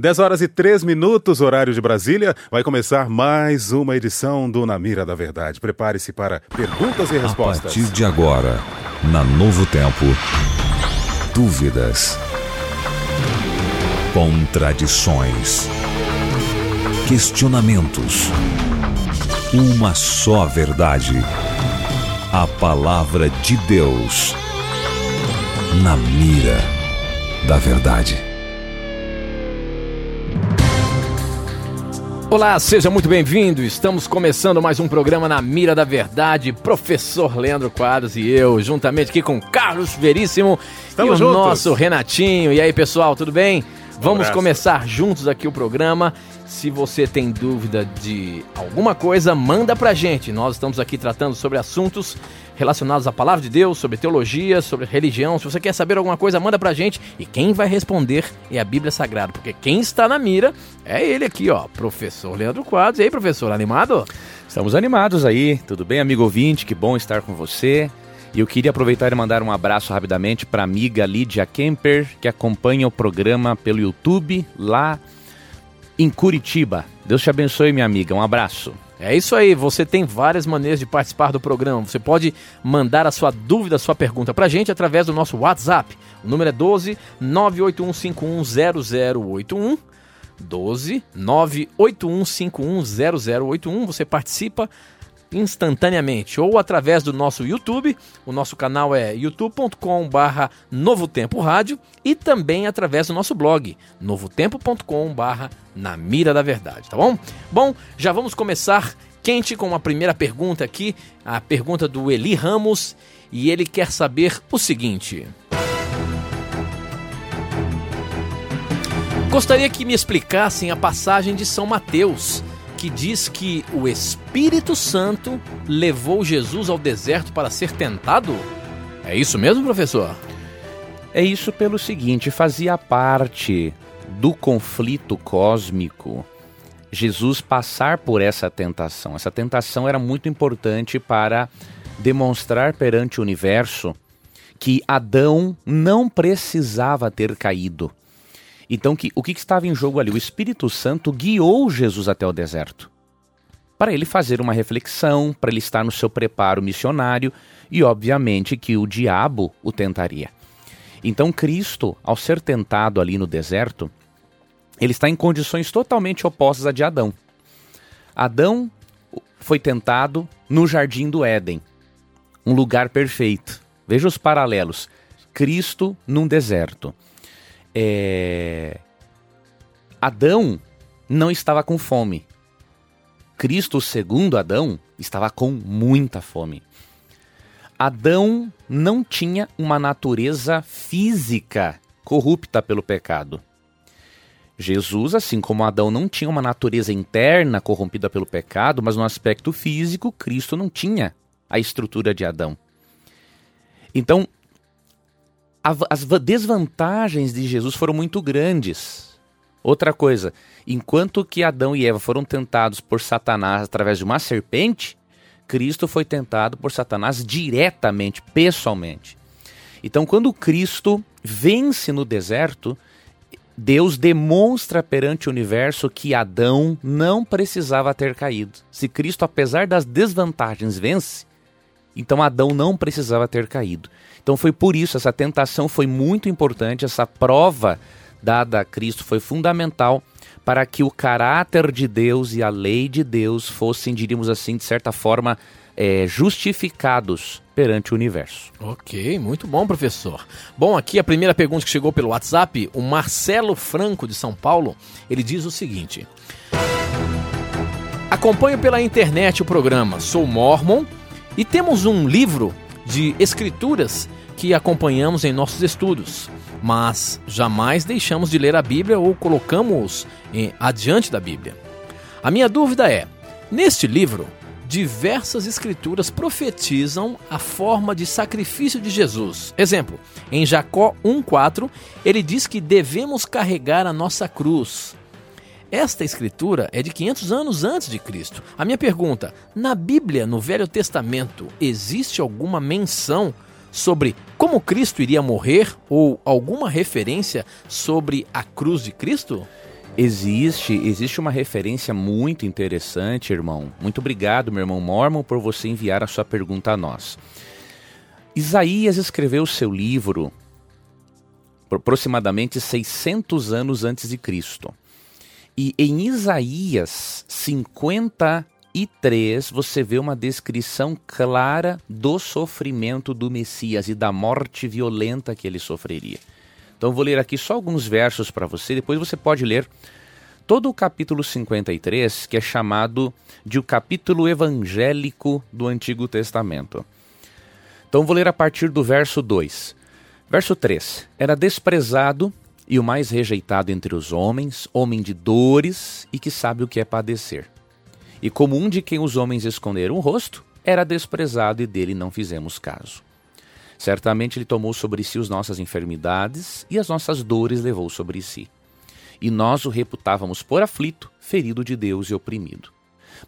10 horas e 3 minutos, horário de Brasília. Vai começar mais uma edição do Na Mira da Verdade. Prepare-se para perguntas e respostas. A partir de agora, na Novo Tempo, dúvidas, contradições, questionamentos. Uma só verdade. A palavra de Deus. Na mira da verdade. Olá, seja muito bem-vindo. Estamos começando mais um programa na Mira da Verdade. Professor Leandro Quadros e eu, juntamente aqui com Carlos Veríssimo Estamos e o juntos. nosso Renatinho. E aí, pessoal, tudo bem? Vamos abraço. começar juntos aqui o programa. Se você tem dúvida de alguma coisa, manda pra gente. Nós estamos aqui tratando sobre assuntos relacionados à palavra de Deus, sobre teologia, sobre religião. Se você quer saber alguma coisa, manda pra gente. E quem vai responder é a Bíblia Sagrada, porque quem está na mira é ele aqui, ó, professor Leandro Quadros. E aí, professor, animado? Estamos animados aí, tudo bem, amigo ouvinte? Que bom estar com você. E eu queria aproveitar e mandar um abraço rapidamente para a amiga Lídia Kemper, que acompanha o programa pelo YouTube lá em Curitiba. Deus te abençoe, minha amiga. Um abraço. É isso aí, você tem várias maneiras de participar do programa. Você pode mandar a sua dúvida, a sua pergunta pra gente através do nosso WhatsApp. O número é 12 981510081. 12 981510081. Você participa instantaneamente ou através do nosso YouTube. O nosso canal é youtube.com/barra Novo Tempo Rádio e também através do nosso blog novotempo.com/barra Na Mira da Verdade, tá bom? Bom, já vamos começar quente com uma primeira pergunta aqui, a pergunta do Eli Ramos e ele quer saber o seguinte. Gostaria que me explicassem a passagem de São Mateus, que diz que o Espírito Santo levou Jesus ao deserto para ser tentado? É isso mesmo, professor? É isso pelo seguinte: fazia parte do conflito cósmico Jesus passar por essa tentação. Essa tentação era muito importante para demonstrar perante o universo que Adão não precisava ter caído. Então, que, o que, que estava em jogo ali? O Espírito Santo guiou Jesus até o deserto para ele fazer uma reflexão, para ele estar no seu preparo missionário e, obviamente, que o diabo o tentaria. Então, Cristo, ao ser tentado ali no deserto, ele está em condições totalmente opostas à de Adão. Adão foi tentado no jardim do Éden, um lugar perfeito. Veja os paralelos. Cristo num deserto. É... Adão não estava com fome. Cristo, segundo Adão, estava com muita fome. Adão não tinha uma natureza física corrupta pelo pecado. Jesus, assim como Adão não tinha uma natureza interna corrompida pelo pecado, mas no aspecto físico, Cristo não tinha a estrutura de Adão. Então, as va- desvantagens de Jesus foram muito grandes. Outra coisa, enquanto que Adão e Eva foram tentados por Satanás através de uma serpente, Cristo foi tentado por Satanás diretamente, pessoalmente. Então, quando Cristo vence no deserto, Deus demonstra perante o universo que Adão não precisava ter caído. Se Cristo, apesar das desvantagens, vence, então Adão não precisava ter caído. Então foi por isso, essa tentação foi muito importante, essa prova dada a Cristo foi fundamental para que o caráter de Deus e a lei de Deus fossem, diríamos assim, de certa forma, eh, justificados perante o universo. Ok, muito bom, professor. Bom, aqui a primeira pergunta que chegou pelo WhatsApp, o Marcelo Franco de São Paulo, ele diz o seguinte: Acompanho pela internet o programa, sou mormon e temos um livro de escrituras que acompanhamos em nossos estudos, mas jamais deixamos de ler a Bíblia ou colocamos em, adiante da Bíblia. A minha dúvida é: neste livro, diversas escrituras profetizam a forma de sacrifício de Jesus. Exemplo, em Jacó 1:4, ele diz que devemos carregar a nossa cruz. Esta escritura é de 500 anos antes de Cristo. A minha pergunta: na Bíblia, no Velho Testamento, existe alguma menção sobre como Cristo iria morrer ou alguma referência sobre a cruz de Cristo? Existe, existe uma referência muito interessante, irmão. Muito obrigado, meu irmão Mormon, por você enviar a sua pergunta a nós. Isaías escreveu seu livro aproximadamente 600 anos antes de Cristo. E em Isaías 53 você vê uma descrição clara do sofrimento do Messias e da morte violenta que ele sofreria. Então vou ler aqui só alguns versos para você, depois você pode ler todo o capítulo 53, que é chamado de o capítulo evangélico do Antigo Testamento. Então vou ler a partir do verso 2. Verso 3: Era desprezado e o mais rejeitado entre os homens, homem de dores e que sabe o que é padecer. E como um de quem os homens esconderam o rosto, era desprezado e dele não fizemos caso. Certamente ele tomou sobre si as nossas enfermidades e as nossas dores levou sobre si. E nós o reputávamos por aflito, ferido de Deus e oprimido.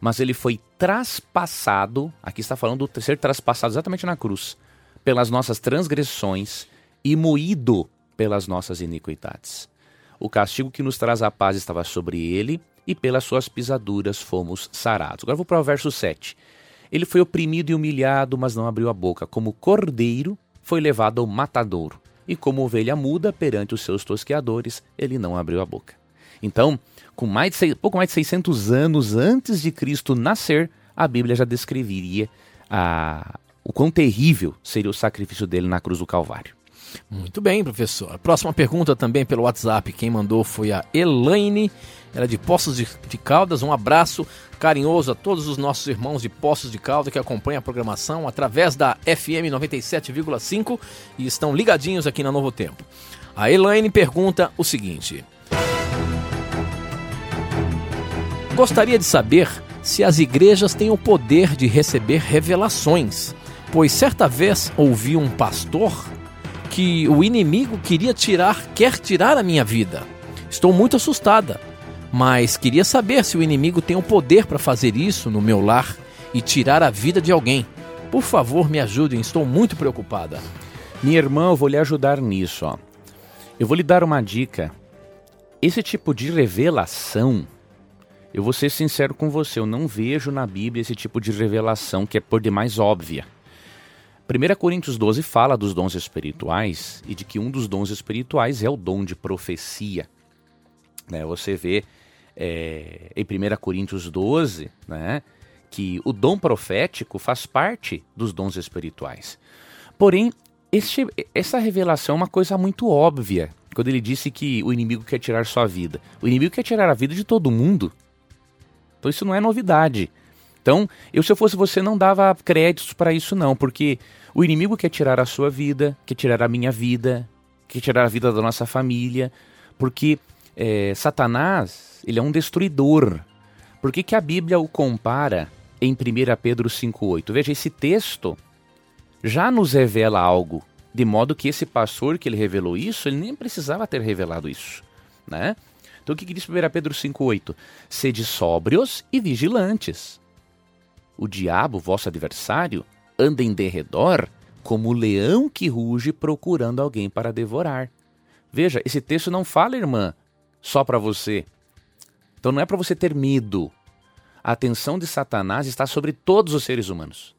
Mas ele foi traspassado, aqui está falando de ser traspassado exatamente na cruz, pelas nossas transgressões e moído pelas nossas iniquidades. O castigo que nos traz a paz estava sobre ele, e pelas suas pisaduras fomos sarados. Agora vou para o verso 7. Ele foi oprimido e humilhado, mas não abriu a boca. Como cordeiro, foi levado ao matadouro. E como ovelha muda perante os seus tosqueadores, ele não abriu a boca. Então, com mais de, pouco mais de 600 anos antes de Cristo nascer, a Bíblia já descreveria a, o quão terrível seria o sacrifício dele na cruz do Calvário. Muito bem, professor. Próxima pergunta também pelo WhatsApp. Quem mandou foi a Elaine. Ela é de Poços de, de Caldas. Um abraço carinhoso a todos os nossos irmãos de Poços de Caldas que acompanham a programação através da FM 97,5 e estão ligadinhos aqui na Novo Tempo. A Elaine pergunta o seguinte: Gostaria de saber se as igrejas têm o poder de receber revelações, pois certa vez ouvi um pastor que o inimigo queria tirar, quer tirar a minha vida. Estou muito assustada, mas queria saber se o inimigo tem o poder para fazer isso no meu lar e tirar a vida de alguém. Por favor, me ajudem, estou muito preocupada. Minha irmã, eu vou lhe ajudar nisso. Ó. Eu vou lhe dar uma dica. Esse tipo de revelação, eu vou ser sincero com você, eu não vejo na Bíblia esse tipo de revelação que é por demais óbvia. 1 Coríntios 12 fala dos dons espirituais e de que um dos dons espirituais é o dom de profecia. Né? Você vê é, em 1 Coríntios 12 né, que o dom profético faz parte dos dons espirituais. Porém, este, essa revelação é uma coisa muito óbvia quando ele disse que o inimigo quer tirar sua vida. O inimigo quer tirar a vida de todo mundo. Então isso não é novidade. Então, eu se eu fosse você não dava créditos para isso não, porque o inimigo quer tirar a sua vida, quer tirar a minha vida, quer tirar a vida da nossa família, porque é, Satanás ele é um destruidor. Por que, que a Bíblia o compara em 1 Pedro 5,8? Veja, esse texto já nos revela algo, de modo que esse pastor que ele revelou isso, ele nem precisava ter revelado isso. Né? Então o que, que diz 1 Pedro 5,8? Sede sóbrios e vigilantes. O diabo, vosso adversário, anda em derredor como o leão que ruge procurando alguém para devorar. Veja, esse texto não fala, irmã, só para você. Então não é para você ter medo. A atenção de Satanás está sobre todos os seres humanos.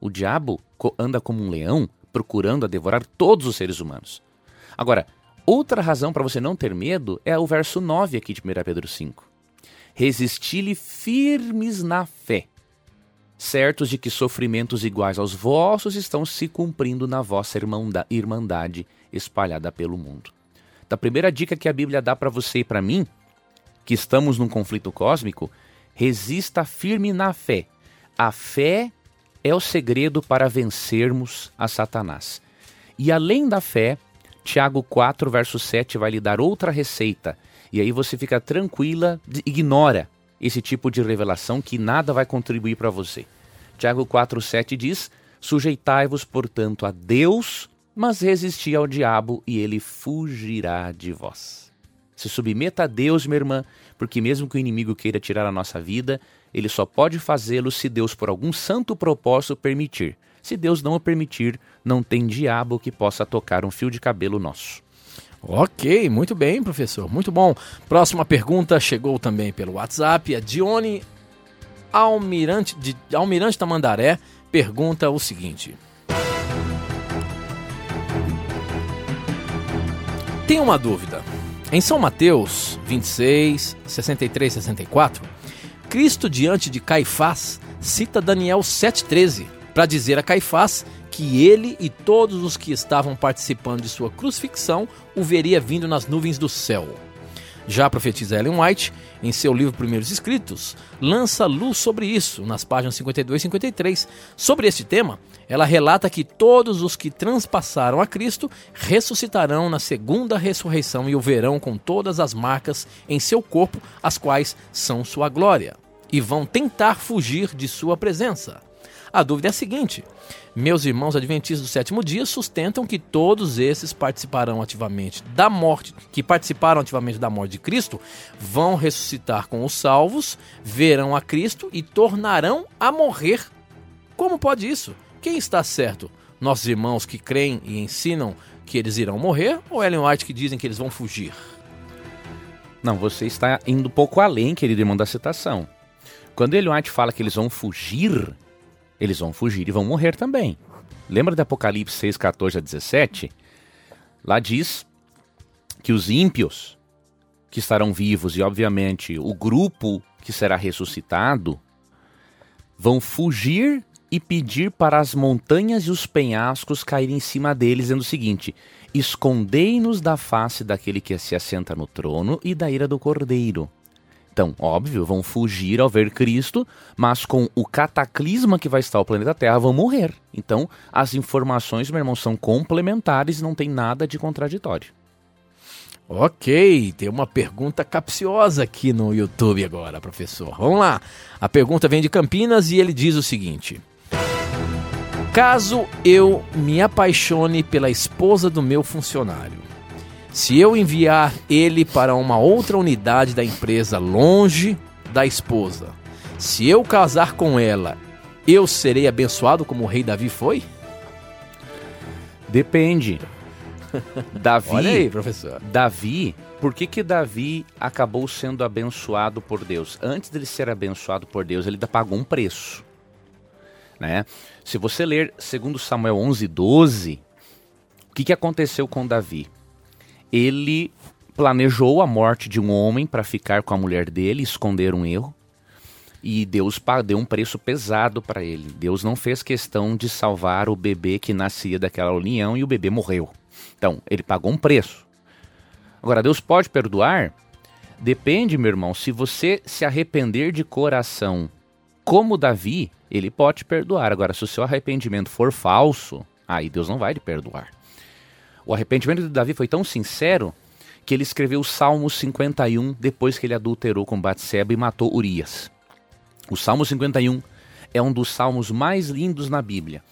O diabo anda como um leão procurando a devorar todos os seres humanos. Agora, outra razão para você não ter medo é o verso 9 aqui de 1 Pedro 5. Resisti-lhe firmes na fé, certos de que sofrimentos iguais aos vossos estão se cumprindo na vossa irmandade espalhada pelo mundo. Da primeira dica que a Bíblia dá para você e para mim, que estamos num conflito cósmico, resista firme na fé. A fé é o segredo para vencermos a Satanás. E além da fé, Tiago 4, verso 7 vai lhe dar outra receita. E aí você fica tranquila, ignora esse tipo de revelação que nada vai contribuir para você. Tiago 4,7 diz: Sujeitai-vos, portanto, a Deus, mas resisti ao diabo e ele fugirá de vós. Se submeta a Deus, minha irmã, porque mesmo que o inimigo queira tirar a nossa vida, ele só pode fazê-lo se Deus, por algum santo propósito, permitir. Se Deus não o permitir, não tem diabo que possa tocar um fio de cabelo nosso. Ok, muito bem, professor. Muito bom. Próxima pergunta chegou também pelo WhatsApp. A Dione Almirante, de Almirante Tamandaré pergunta o seguinte: Tenho uma dúvida. Em São Mateus 26, 63 64, Cristo diante de Caifás cita Daniel 7,13 para dizer a Caifás que ele e todos os que estavam participando de sua crucifixão o veria vindo nas nuvens do céu. Já a profetisa Ellen White, em seu livro Primeiros Escritos, lança luz sobre isso, nas páginas 52 e 53. Sobre este tema, ela relata que todos os que transpassaram a Cristo ressuscitarão na segunda ressurreição e o verão com todas as marcas em seu corpo, as quais são sua glória, e vão tentar fugir de sua presença. A dúvida é a seguinte: meus irmãos adventistas do sétimo dia sustentam que todos esses participarão ativamente da morte, que participaram ativamente da morte de Cristo, vão ressuscitar com os salvos, verão a Cristo e tornarão a morrer. Como pode isso? Quem está certo? Nossos irmãos que creem e ensinam que eles irão morrer ou Ellen White que dizem que eles vão fugir? Não, você está indo um pouco além, querido irmão da citação. Quando Ellen White fala que eles vão fugir, eles vão fugir e vão morrer também. Lembra de Apocalipse 6, 14 a 17? Lá diz que os ímpios que estarão vivos e, obviamente, o grupo que será ressuscitado vão fugir e pedir para as montanhas e os penhascos caírem em cima deles, dizendo o seguinte: Escondei-nos da face daquele que se assenta no trono e da ira do cordeiro. Então, óbvio, vão fugir ao ver Cristo, mas com o cataclisma que vai estar o planeta Terra, vão morrer. Então, as informações, meu irmão, são complementares e não tem nada de contraditório. Ok, tem uma pergunta capciosa aqui no YouTube agora, professor. Vamos lá. A pergunta vem de Campinas e ele diz o seguinte: Caso eu me apaixone pela esposa do meu funcionário, se eu enviar ele para uma outra unidade da empresa longe da esposa, se eu casar com ela, eu serei abençoado como o rei Davi foi? Depende. Davi. Olha aí, professor. Davi, por que que Davi acabou sendo abençoado por Deus? Antes dele ser abençoado por Deus, ele ainda pagou um preço. Né? Se você ler 2 Samuel 11, 12, o que, que aconteceu com Davi? Ele planejou a morte de um homem para ficar com a mulher dele, esconder um erro. E Deus deu um preço pesado para ele. Deus não fez questão de salvar o bebê que nascia daquela união e o bebê morreu. Então, ele pagou um preço. Agora, Deus pode perdoar? Depende, meu irmão. Se você se arrepender de coração, como Davi, ele pode perdoar. Agora, se o seu arrependimento for falso, aí Deus não vai lhe perdoar. O arrependimento de Davi foi tão sincero que ele escreveu o Salmo 51 depois que ele adulterou com Batseba e matou Urias. O Salmo 51 é um dos salmos mais lindos na Bíblia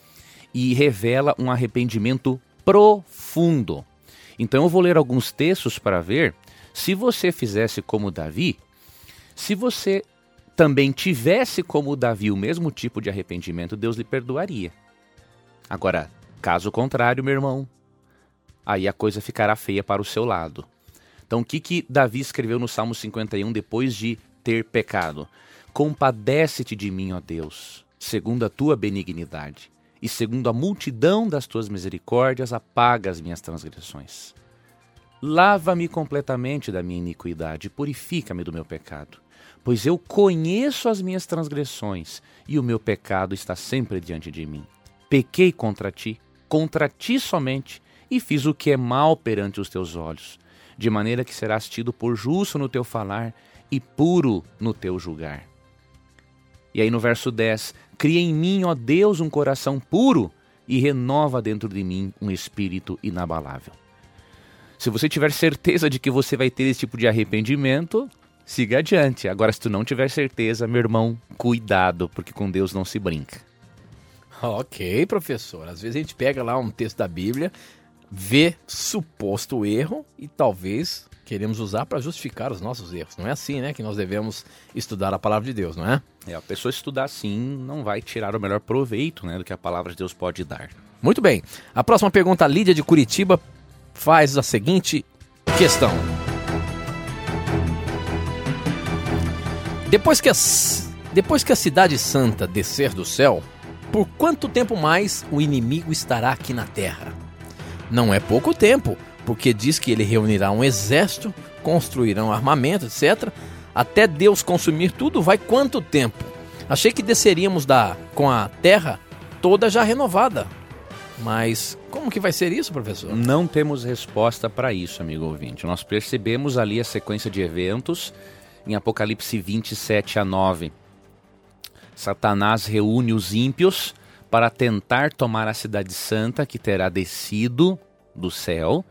e revela um arrependimento profundo. Então eu vou ler alguns textos para ver se você fizesse como Davi, se você também tivesse como Davi o mesmo tipo de arrependimento, Deus lhe perdoaria. Agora, caso contrário, meu irmão, aí a coisa ficará feia para o seu lado. Então, o que, que Davi escreveu no Salmo 51 depois de ter pecado? Compadece-te de mim, ó Deus, segundo a tua benignidade, e segundo a multidão das tuas misericórdias, apaga as minhas transgressões. Lava-me completamente da minha iniquidade, purifica-me do meu pecado, pois eu conheço as minhas transgressões e o meu pecado está sempre diante de mim. Pequei contra ti, contra ti somente, e fiz o que é mal perante os teus olhos, de maneira que serás tido por justo no teu falar e puro no teu julgar. E aí no verso 10: Cria em mim, ó Deus, um coração puro e renova dentro de mim um espírito inabalável. Se você tiver certeza de que você vai ter esse tipo de arrependimento, siga adiante. Agora, se tu não tiver certeza, meu irmão, cuidado, porque com Deus não se brinca. Ok, professor. Às vezes a gente pega lá um texto da Bíblia, vê suposto erro e talvez queremos usar para justificar os nossos erros. Não é assim, né, que nós devemos estudar a palavra de Deus, não é? É, a pessoa estudar assim não vai tirar o melhor proveito, né, do que a palavra de Deus pode dar. Muito bem. A próxima pergunta, a Lídia de Curitiba faz a seguinte questão. Depois que, as, depois que a cidade santa descer do céu, por quanto tempo mais o inimigo estará aqui na terra? Não é pouco tempo, porque diz que ele reunirá um exército, construirão armamento, etc. Até Deus consumir tudo, vai quanto tempo? Achei que desceríamos da com a terra toda já renovada. Mas como que vai ser isso, professor? Não temos resposta para isso, amigo ouvinte. Nós percebemos ali a sequência de eventos em Apocalipse 27 a 9. Satanás reúne os ímpios para tentar tomar a cidade santa que terá descido do céu,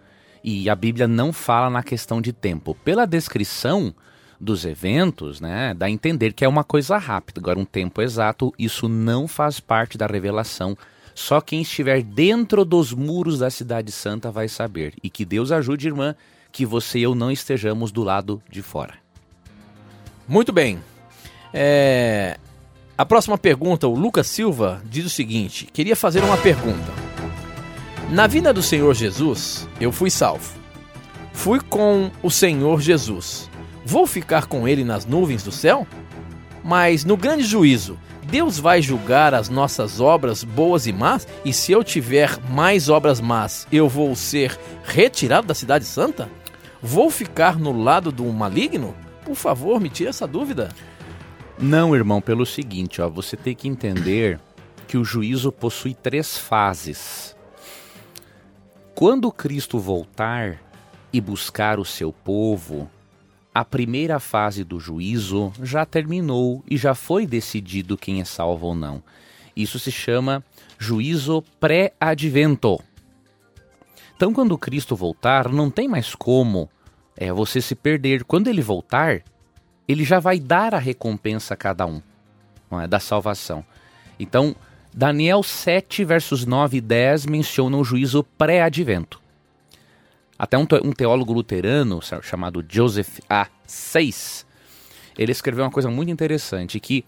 e a Bíblia não fala na questão de tempo. Pela descrição dos eventos, né, dá a entender que é uma coisa rápida. Agora, um tempo exato, isso não faz parte da revelação. Só quem estiver dentro dos muros da cidade santa vai saber. E que Deus ajude, irmã, que você e eu não estejamos do lado de fora. Muito bem. É... A próxima pergunta, o Lucas Silva diz o seguinte: queria fazer uma pergunta. Na vinda do Senhor Jesus, eu fui salvo. Fui com o Senhor Jesus. Vou ficar com ele nas nuvens do céu? Mas no grande juízo, Deus vai julgar as nossas obras boas e más? E se eu tiver mais obras más, eu vou ser retirado da cidade santa? Vou ficar no lado do maligno? Por favor, me tire essa dúvida. Não, irmão, pelo seguinte, ó, você tem que entender que o juízo possui três fases. Quando Cristo voltar e buscar o seu povo, a primeira fase do juízo já terminou e já foi decidido quem é salvo ou não. Isso se chama juízo pré-advento. Então, quando Cristo voltar, não tem mais como é você se perder. Quando ele voltar, ele já vai dar a recompensa a cada um é, da salvação. Então, Daniel 7, versos 9 e 10 mencionam o juízo pré-advento. Até um, um, teólogo luterano chamado Joseph A. Seis, ele escreveu uma coisa muito interessante, que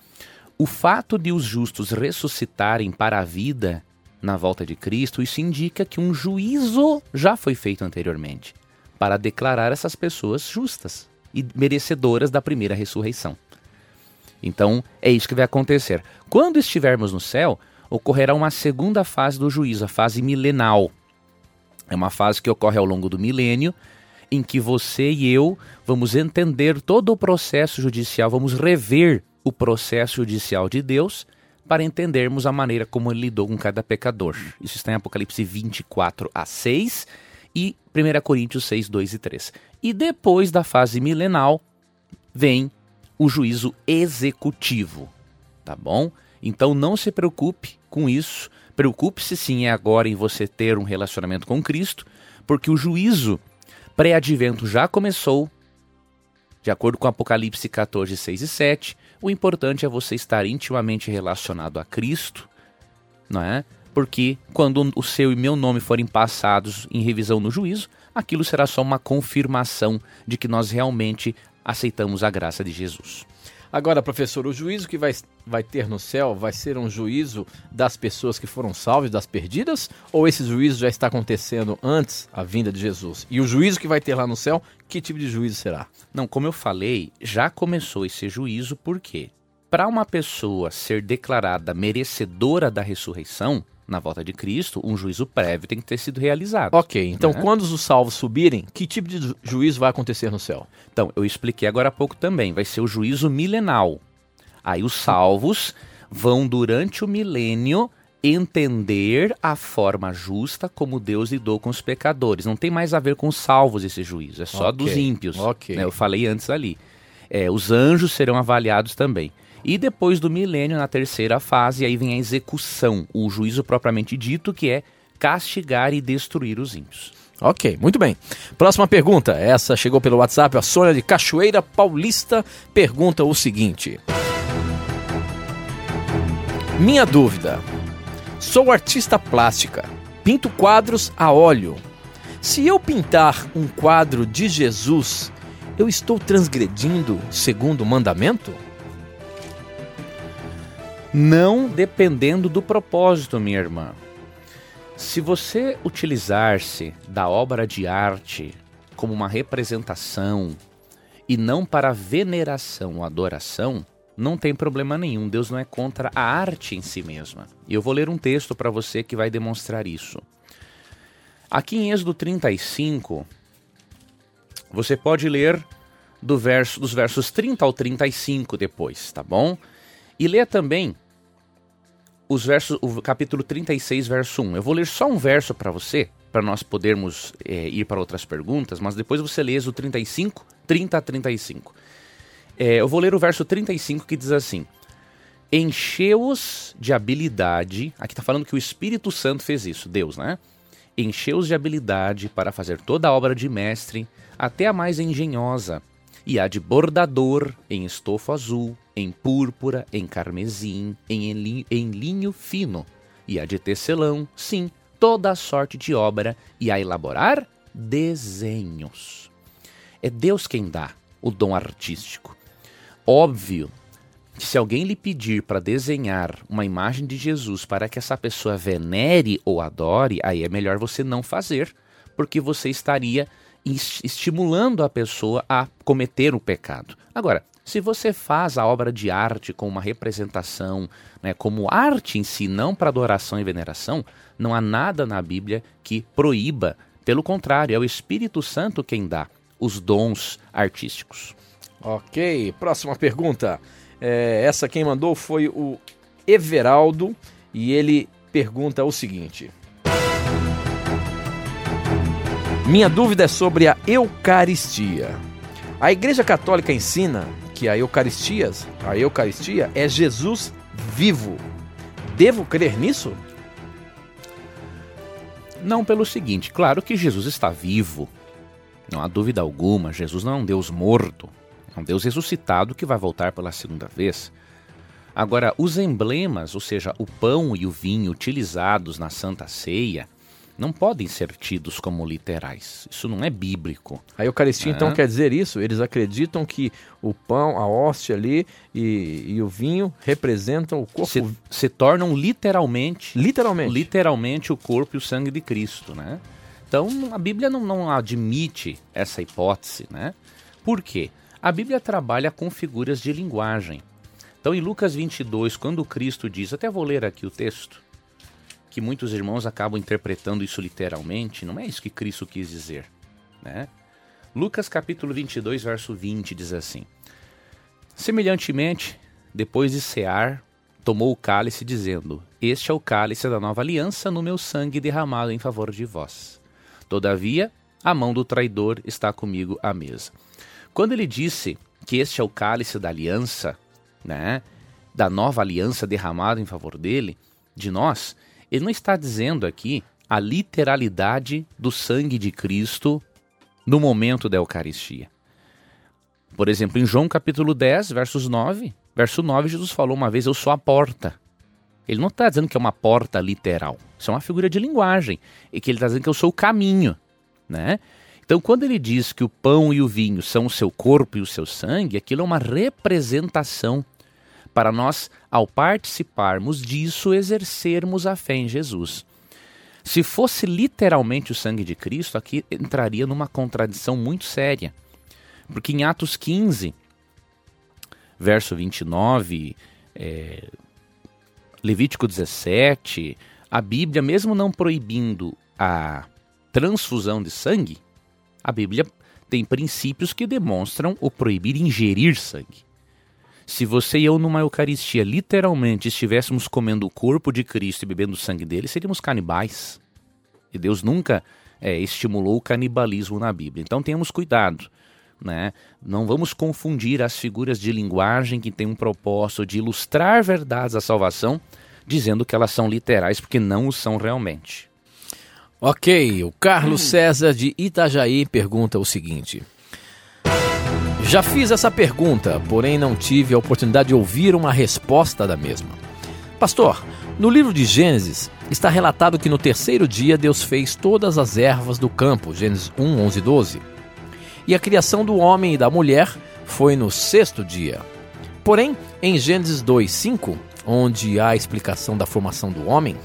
o fato de os justos ressuscitarem para a vida na volta de Cristo, isso indica que um juízo já foi feito anteriormente para declarar essas pessoas justas e merecedoras da primeira ressurreição. Então, é isso que vai acontecer. Quando estivermos no céu, ocorrerá uma segunda fase do juízo, a fase milenal. É uma fase que ocorre ao longo do milênio, em que você e eu vamos entender todo o processo judicial, vamos rever o processo judicial de Deus para entendermos a maneira como ele lidou com cada pecador. Isso está em Apocalipse 24 a 6 e 1 Coríntios 6, 2 e 3. E depois da fase milenal vem o juízo executivo, tá bom? Então não se preocupe com isso. Preocupe-se sim é agora em você ter um relacionamento com Cristo, porque o juízo pré-advento já começou. De acordo com Apocalipse 14, 6 e 7, o importante é você estar intimamente relacionado a Cristo, não é? porque quando o seu e meu nome forem passados em revisão no juízo, aquilo será só uma confirmação de que nós realmente aceitamos a graça de Jesus. Agora, professor, o juízo que vai, vai ter no céu vai ser um juízo das pessoas que foram salvas, das perdidas? Ou esse juízo já está acontecendo antes a vinda de Jesus? E o juízo que vai ter lá no céu, que tipo de juízo será? Não, como eu falei, já começou esse juízo porque para uma pessoa ser declarada merecedora da ressurreição, na volta de Cristo, um juízo prévio tem que ter sido realizado. Ok, então né? quando os salvos subirem, que tipo de juízo vai acontecer no céu? Então, eu expliquei agora há pouco também, vai ser o juízo milenal. Aí os salvos vão, durante o milênio, entender a forma justa como Deus lidou com os pecadores. Não tem mais a ver com os salvos esse juízo, é só okay. dos ímpios. Okay. Né? Eu falei antes ali. É, os anjos serão avaliados também. E depois do milênio, na terceira fase, aí vem a execução, o juízo propriamente dito, que é castigar e destruir os ímpios. Ok, muito bem. Próxima pergunta. Essa chegou pelo WhatsApp. A Sônia de Cachoeira Paulista pergunta o seguinte: Minha dúvida. Sou artista plástica. Pinto quadros a óleo. Se eu pintar um quadro de Jesus, eu estou transgredindo segundo o mandamento? Não dependendo do propósito, minha irmã. Se você utilizar-se da obra de arte como uma representação e não para veneração ou adoração, não tem problema nenhum. Deus não é contra a arte em si mesma. E eu vou ler um texto para você que vai demonstrar isso. Aqui em Êxodo 35, você pode ler do verso, dos versos 30 ao 35 depois, tá bom? E lê também os versos, o capítulo 36, verso 1. Eu vou ler só um verso para você, para nós podermos é, ir para outras perguntas, mas depois você lê o 35, 30 a 35. É, eu vou ler o verso 35 que diz assim: Encheu-os de habilidade. Aqui está falando que o Espírito Santo fez isso, Deus, né? Encheu-os de habilidade para fazer toda a obra de mestre, até a mais engenhosa, e a de bordador em estofo azul, em púrpura, em carmesim, em, em linho fino, e a de tecelão, sim, toda a sorte de obra, e a elaborar desenhos. É Deus quem dá o dom artístico. Óbvio que se alguém lhe pedir para desenhar uma imagem de Jesus para que essa pessoa venere ou adore, aí é melhor você não fazer, porque você estaria estimulando a pessoa a cometer o pecado. Agora, se você faz a obra de arte com uma representação, né, como arte em si, não para adoração e veneração, não há nada na Bíblia que proíba. Pelo contrário, é o Espírito Santo quem dá os dons artísticos. Ok, próxima pergunta. É, essa quem mandou foi o Everaldo e ele pergunta o seguinte: Minha dúvida é sobre a Eucaristia. A Igreja Católica ensina que a Eucaristia, a Eucaristia é Jesus vivo. Devo crer nisso? Não pelo seguinte, claro que Jesus está vivo. Não há dúvida alguma, Jesus não é um Deus morto, é um Deus ressuscitado que vai voltar pela segunda vez. Agora, os emblemas, ou seja, o pão e o vinho utilizados na Santa Ceia, não podem ser tidos como literais. Isso não é bíblico. A Eucaristia, então, quer dizer isso? Eles acreditam que o pão, a hóstia ali e, e o vinho representam o corpo. Se, se, tornam literalmente. Literalmente. Literalmente o corpo e o sangue de Cristo, né? Então, a Bíblia não, não admite essa hipótese, né? Por quê? A Bíblia trabalha com figuras de linguagem. Então, em Lucas 22, quando Cristo diz, até vou ler aqui o texto, que muitos irmãos acabam interpretando isso literalmente, não é isso que Cristo quis dizer, né? Lucas capítulo 22, verso 20 diz assim: Semelhantemente, depois de cear, tomou o cálice dizendo: Este é o cálice da nova aliança no meu sangue derramado em favor de vós. Todavia, a mão do traidor está comigo à mesa. Quando ele disse que este é o cálice da aliança, né, da nova aliança derramada em favor dele, de nós, ele não está dizendo aqui a literalidade do sangue de Cristo no momento da Eucaristia. Por exemplo, em João capítulo 10, versos 9, verso 9, Jesus falou uma vez: Eu sou a porta. Ele não está dizendo que é uma porta literal. Isso é uma figura de linguagem. E que ele está dizendo que eu sou o caminho. Né? Então, quando ele diz que o pão e o vinho são o seu corpo e o seu sangue, aquilo é uma representação para nós, ao participarmos disso, exercermos a fé em Jesus. Se fosse literalmente o sangue de Cristo, aqui entraria numa contradição muito séria. Porque em Atos 15, verso 29, é, Levítico 17, a Bíblia, mesmo não proibindo a transfusão de sangue, a Bíblia tem princípios que demonstram o proibir ingerir sangue. Se você e eu numa Eucaristia literalmente estivéssemos comendo o corpo de Cristo e bebendo o sangue dele, seríamos canibais. E Deus nunca é, estimulou o canibalismo na Bíblia. Então tenhamos cuidado. Né? Não vamos confundir as figuras de linguagem que têm um propósito de ilustrar verdades da salvação, dizendo que elas são literais, porque não o são realmente. Ok, o Carlos César de Itajaí pergunta o seguinte. Já fiz essa pergunta, porém não tive a oportunidade de ouvir uma resposta da mesma. Pastor, no livro de Gênesis está relatado que no terceiro dia Deus fez todas as ervas do campo, Gênesis 1, 11 e 12. E a criação do homem e da mulher foi no sexto dia. Porém, em Gênesis 2, 5, onde há a explicação da formação do homem,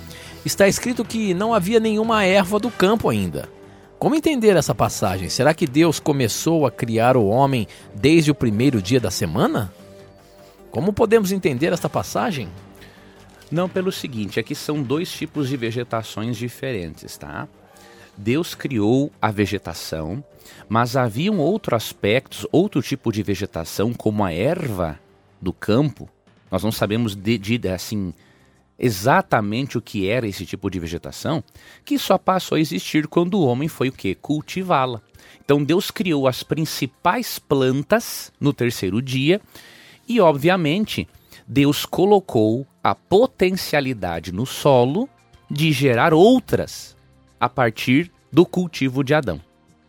está escrito que não havia nenhuma erva do campo ainda. Como entender essa passagem? Será que Deus começou a criar o homem desde o primeiro dia da semana? Como podemos entender esta passagem? Não, pelo seguinte, aqui são dois tipos de vegetações diferentes, tá? Deus criou a vegetação, mas haviam outros aspectos, outro tipo de vegetação, como a erva do campo. Nós não sabemos de, de, assim exatamente o que era esse tipo de vegetação, que só passou a existir quando o homem foi o que cultivá-la. Então Deus criou as principais plantas no terceiro dia e, obviamente, Deus colocou a potencialidade no solo de gerar outras a partir do cultivo de Adão.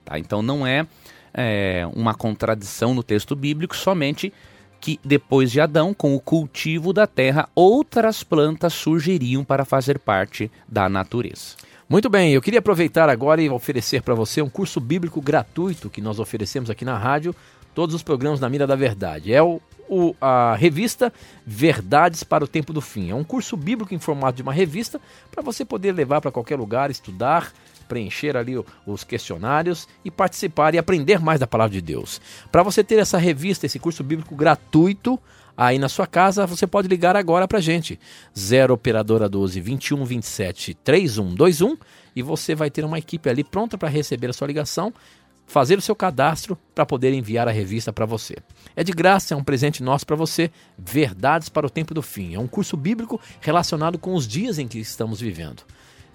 Tá? Então não é, é uma contradição no texto bíblico, somente que depois de Adão, com o cultivo da terra, outras plantas surgiriam para fazer parte da natureza. Muito bem, eu queria aproveitar agora e oferecer para você um curso bíblico gratuito que nós oferecemos aqui na rádio, todos os programas na Mira da Verdade. É o, o, a revista Verdades para o Tempo do Fim. É um curso bíblico em formato de uma revista para você poder levar para qualquer lugar, estudar, preencher ali os questionários e participar e aprender mais da palavra de Deus. Para você ter essa revista, esse curso bíblico gratuito, aí na sua casa, você pode ligar agora para gente. 0 operadora 12 21 27 3121 e você vai ter uma equipe ali pronta para receber a sua ligação, fazer o seu cadastro para poder enviar a revista para você. É de graça, é um presente nosso para você. Verdades para o tempo do fim. É um curso bíblico relacionado com os dias em que estamos vivendo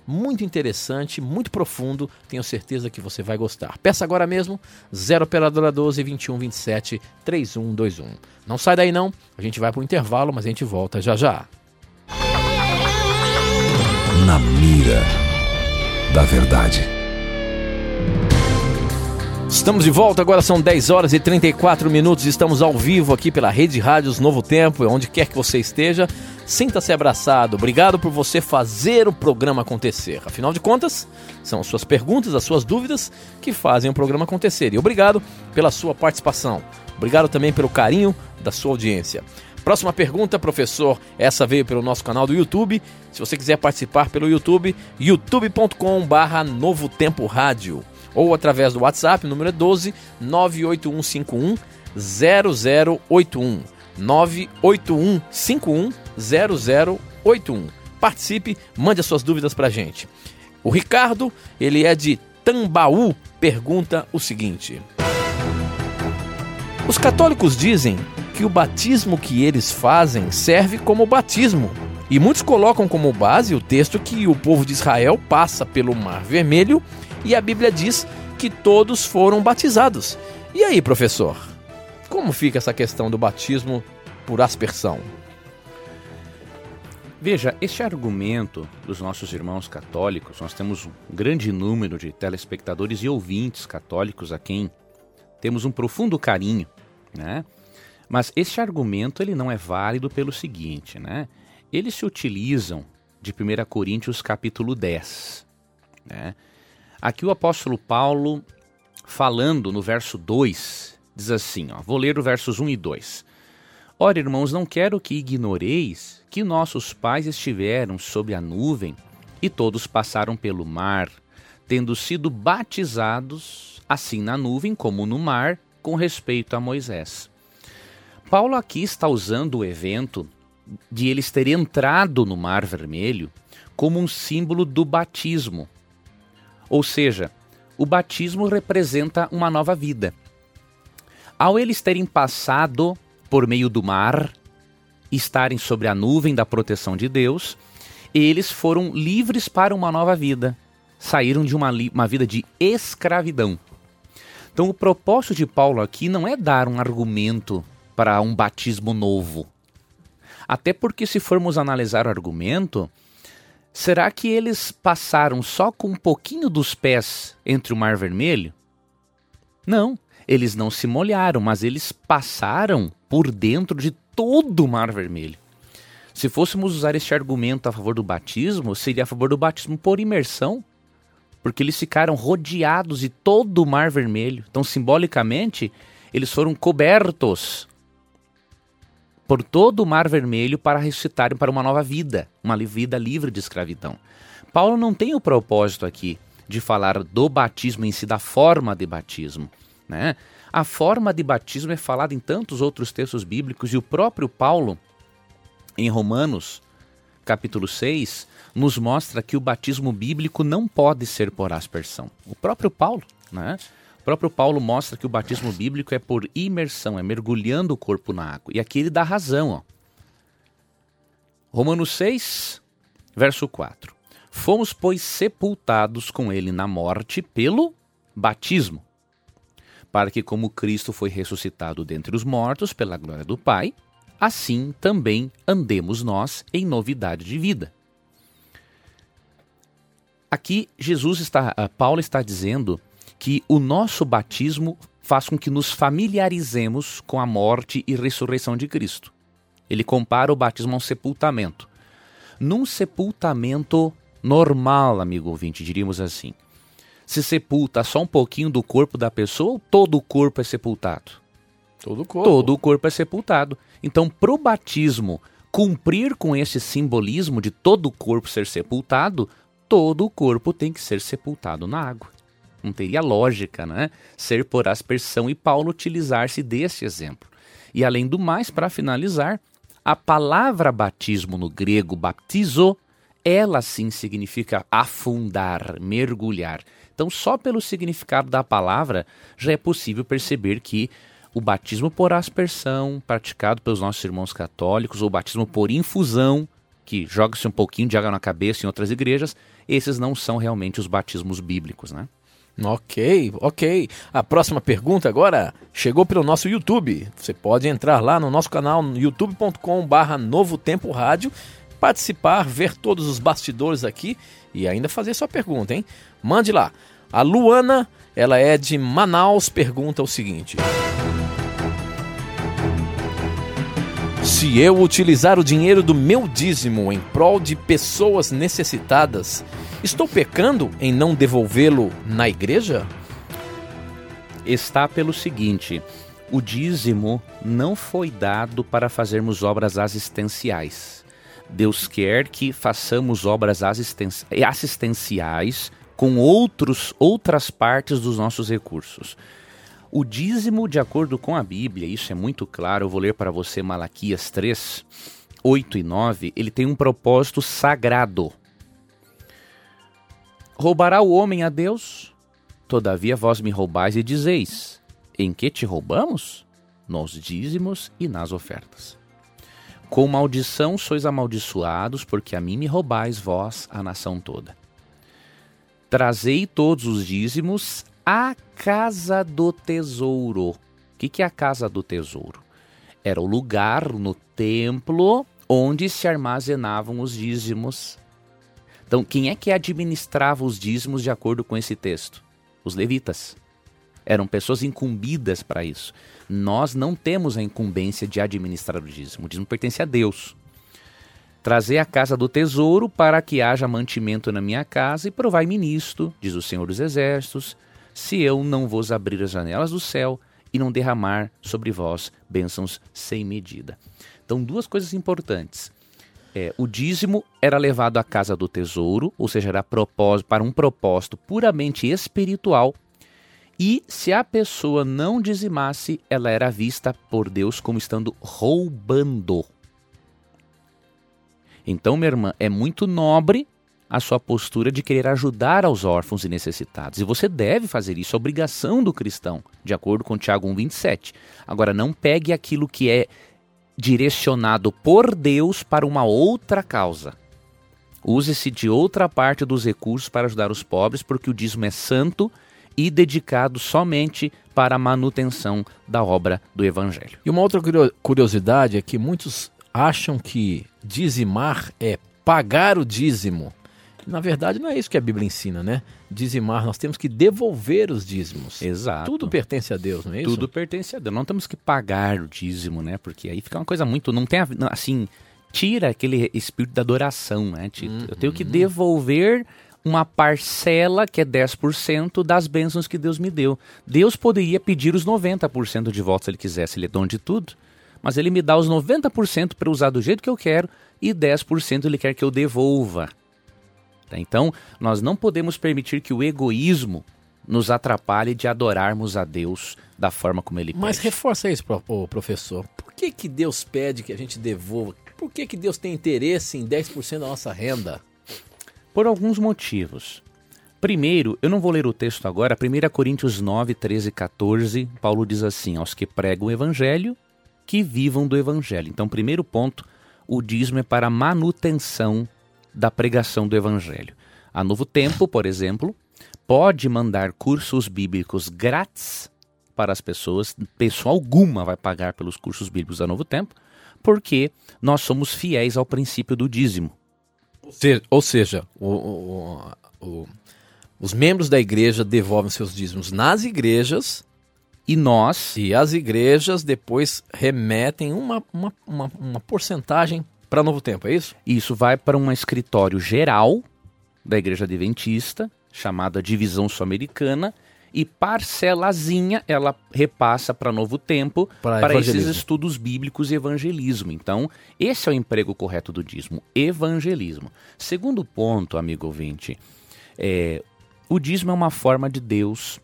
muito interessante, muito profundo. Tenho certeza que você vai gostar. Peça agora mesmo 0 operadora 12 21 27 3121. Não sai daí não. A gente vai para o intervalo, mas a gente volta já já. Na mira da verdade. Estamos de volta, agora são 10 horas e 34 minutos. Estamos ao vivo aqui pela Rede Rádios Novo Tempo, onde quer que você esteja. Sinta-se abraçado. Obrigado por você fazer o programa acontecer. Afinal de contas, são suas perguntas, as suas dúvidas que fazem o programa acontecer. E obrigado pela sua participação. Obrigado também pelo carinho da sua audiência. Próxima pergunta, professor. Essa veio pelo nosso canal do YouTube. Se você quiser participar pelo YouTube, youtube.com/barra Novo Tempo Rádio ou através do WhatsApp, número é 12 98151 0081. 98151 0081. Participe, mande as suas dúvidas para a gente. O Ricardo, ele é de Tambaú, pergunta o seguinte: Os católicos dizem que o batismo que eles fazem serve como batismo. E muitos colocam como base o texto que o povo de Israel passa pelo Mar Vermelho e a Bíblia diz que todos foram batizados. E aí, professor? Como fica essa questão do batismo por aspersão? Veja, este argumento dos nossos irmãos católicos, nós temos um grande número de telespectadores e ouvintes católicos a quem temos um profundo carinho, né? Mas este argumento ele não é válido pelo seguinte, né? Eles se utilizam de 1 Coríntios capítulo 10, né? Aqui o apóstolo Paulo, falando no verso 2, diz assim: ó, vou ler o versos 1 e 2. Ora, irmãos, não quero que ignoreis que nossos pais estiveram sob a nuvem e todos passaram pelo mar, tendo sido batizados, assim na nuvem como no mar, com respeito a Moisés. Paulo aqui está usando o evento de eles terem entrado no Mar Vermelho como um símbolo do batismo, ou seja, o batismo representa uma nova vida. Ao eles terem passado por meio do mar, estarem sobre a nuvem da proteção de Deus, eles foram livres para uma nova vida. Saíram de uma, uma vida de escravidão. Então, o propósito de Paulo aqui não é dar um argumento para um batismo novo. Até porque, se formos analisar o argumento, Será que eles passaram só com um pouquinho dos pés entre o Mar Vermelho? Não, eles não se molharam, mas eles passaram por dentro de todo o Mar Vermelho. Se fôssemos usar este argumento a favor do batismo, seria a favor do batismo por imersão, porque eles ficaram rodeados de todo o Mar Vermelho. Então, simbolicamente, eles foram cobertos por todo o Mar Vermelho para ressuscitarem para uma nova vida, uma vida livre de escravidão. Paulo não tem o propósito aqui de falar do batismo em si, da forma de batismo. Né? A forma de batismo é falada em tantos outros textos bíblicos e o próprio Paulo, em Romanos, capítulo 6, nos mostra que o batismo bíblico não pode ser por aspersão. O próprio Paulo, né? O próprio Paulo mostra que o batismo bíblico é por imersão, é mergulhando o corpo na água. E aqui ele dá razão. Ó. Romanos 6, verso 4. Fomos, pois, sepultados com ele na morte pelo batismo para que, como Cristo foi ressuscitado dentre os mortos pela glória do Pai, assim também andemos nós em novidade de vida. Aqui Jesus está, Paulo está dizendo que o nosso batismo faz com que nos familiarizemos com a morte e ressurreição de Cristo. Ele compara o batismo a um sepultamento. Num sepultamento normal, amigo ouvinte, diríamos assim, se sepulta só um pouquinho do corpo da pessoa ou todo o corpo é sepultado? Todo o corpo. Todo o corpo é sepultado. Então, pro batismo cumprir com esse simbolismo de todo o corpo ser sepultado, todo o corpo tem que ser sepultado na água. Não teria lógica, né? Ser por aspersão e Paulo utilizar-se desse exemplo. E além do mais, para finalizar, a palavra batismo no grego, baptizo, ela sim significa afundar, mergulhar. Então, só pelo significado da palavra já é possível perceber que o batismo por aspersão, praticado pelos nossos irmãos católicos, ou o batismo por infusão, que joga-se um pouquinho de água na cabeça em outras igrejas, esses não são realmente os batismos bíblicos, né? Ok, ok. A próxima pergunta agora chegou pelo nosso YouTube. Você pode entrar lá no nosso canal youtube.com/barra Novo Tempo Rádio, participar, ver todos os bastidores aqui e ainda fazer sua pergunta, hein? Mande lá. A Luana, ela é de Manaus, pergunta o seguinte: Se eu utilizar o dinheiro do meu dízimo em prol de pessoas necessitadas, estou pecando em não devolvê-lo na igreja? Está pelo seguinte: o dízimo não foi dado para fazermos obras assistenciais Deus quer que façamos obras assistenciais com outros, outras partes dos nossos recursos. O dízimo, de acordo com a Bíblia, isso é muito claro, eu vou ler para você Malaquias 3, 8 e 9, ele tem um propósito sagrado. Roubará o homem a Deus? Todavia vós me roubais e dizeis: Em que te roubamos? Nos dízimos e nas ofertas. Com maldição sois amaldiçoados, porque a mim me roubais vós, a nação toda. Trazei todos os dízimos à casa do tesouro. O que, que é a casa do tesouro? Era o lugar no templo onde se armazenavam os dízimos. Então, quem é que administrava os dízimos de acordo com esse texto? Os levitas. Eram pessoas incumbidas para isso. Nós não temos a incumbência de administrar o dízimo. O dízimo pertence a Deus. Trazer a casa do tesouro para que haja mantimento na minha casa e provai-me nisto, diz o Senhor dos Exércitos, se eu não vos abrir as janelas do céu e não derramar sobre vós bênçãos sem medida. Então, duas coisas importantes. É, o dízimo era levado à casa do tesouro, ou seja, era para um propósito puramente espiritual e se a pessoa não dizimasse, ela era vista por Deus como estando roubando. Então, minha irmã, é muito nobre a sua postura de querer ajudar aos órfãos e necessitados. E você deve fazer isso, é obrigação do cristão, de acordo com Tiago 1,27. Agora, não pegue aquilo que é direcionado por Deus para uma outra causa. Use-se de outra parte dos recursos para ajudar os pobres, porque o dízimo é santo e dedicado somente para a manutenção da obra do Evangelho. E uma outra curiosidade é que muitos acham que dizimar é pagar o dízimo. Na verdade, não é isso que a Bíblia ensina, né? Dizimar, nós temos que devolver os dízimos. Exato. Tudo pertence a Deus, não é isso? Tudo pertence a Deus. Não temos que pagar o dízimo, né? Porque aí fica uma coisa muito. Não tem, assim. Tira aquele espírito da adoração, né, Tito? Uhum. Eu tenho que uhum. devolver uma parcela, que é 10%, das bênçãos que Deus me deu. Deus poderia pedir os 90% de volta se ele quisesse, ele é dono de tudo. Mas ele me dá os 90% para usar do jeito que eu quero e 10% ele quer que eu devolva. Tá? Então, nós não podemos permitir que o egoísmo nos atrapalhe de adorarmos a Deus da forma como ele Mas pede. reforça isso, professor. Por que, que Deus pede que a gente devolva? Por que, que Deus tem interesse em 10% da nossa renda? Por alguns motivos. Primeiro, eu não vou ler o texto agora, 1 Coríntios 9, 13 e 14, Paulo diz assim: aos que pregam o evangelho, que vivam do evangelho. Então, primeiro ponto, o dízimo é para manutenção da pregação do evangelho. A Novo Tempo, por exemplo, pode mandar cursos bíblicos grátis para as pessoas, pessoa alguma vai pagar pelos cursos bíblicos da Novo Tempo, porque nós somos fiéis ao princípio do dízimo. Ou seja, o- o- o- os membros da igreja devolvem seus dízimos nas igrejas E nós, e as igrejas depois remetem uma, uma, uma, uma porcentagem para Novo Tempo, é isso? Isso vai para um escritório geral da Igreja Adventista, chamada Divisão Sul-Americana, e parcelazinha ela repassa para Novo Tempo para esses estudos bíblicos e evangelismo. Então, esse é o emprego correto do dízimo, evangelismo. Segundo ponto, amigo ouvinte, é, o dízimo é uma forma de Deus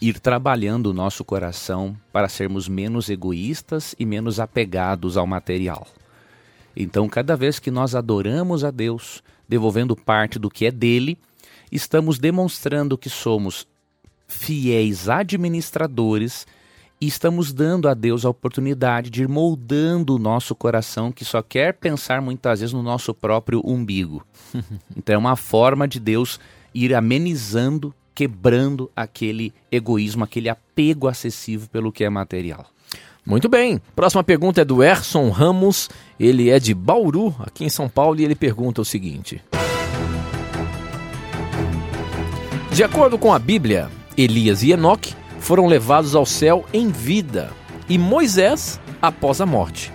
ir trabalhando o nosso coração para sermos menos egoístas e menos apegados ao material. Então, cada vez que nós adoramos a Deus, devolvendo parte do que é dele, estamos demonstrando que somos fiéis administradores e estamos dando a Deus a oportunidade de ir moldando o nosso coração que só quer pensar muitas vezes no nosso próprio umbigo. Então é uma forma de Deus ir amenizando, quebrando aquele egoísmo, aquele apego excessivo pelo que é material. Muito bem. Próxima pergunta é do Erson Ramos. Ele é de Bauru, aqui em São Paulo, e ele pergunta o seguinte: De acordo com a Bíblia, Elias e Enoque foram levados ao céu em vida e Moisés após a morte.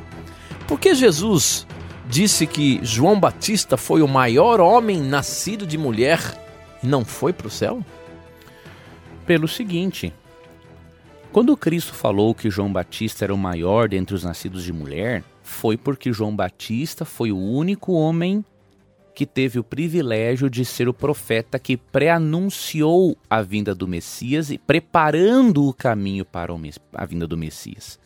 Por que Jesus disse que João Batista foi o maior homem nascido de mulher e não foi para o céu? Pelo seguinte, quando Cristo falou que João Batista era o maior dentre os nascidos de mulher, foi porque João Batista foi o único homem que teve o privilégio de ser o profeta que pré-anunciou a vinda do Messias e preparando o caminho para a vinda do Messias.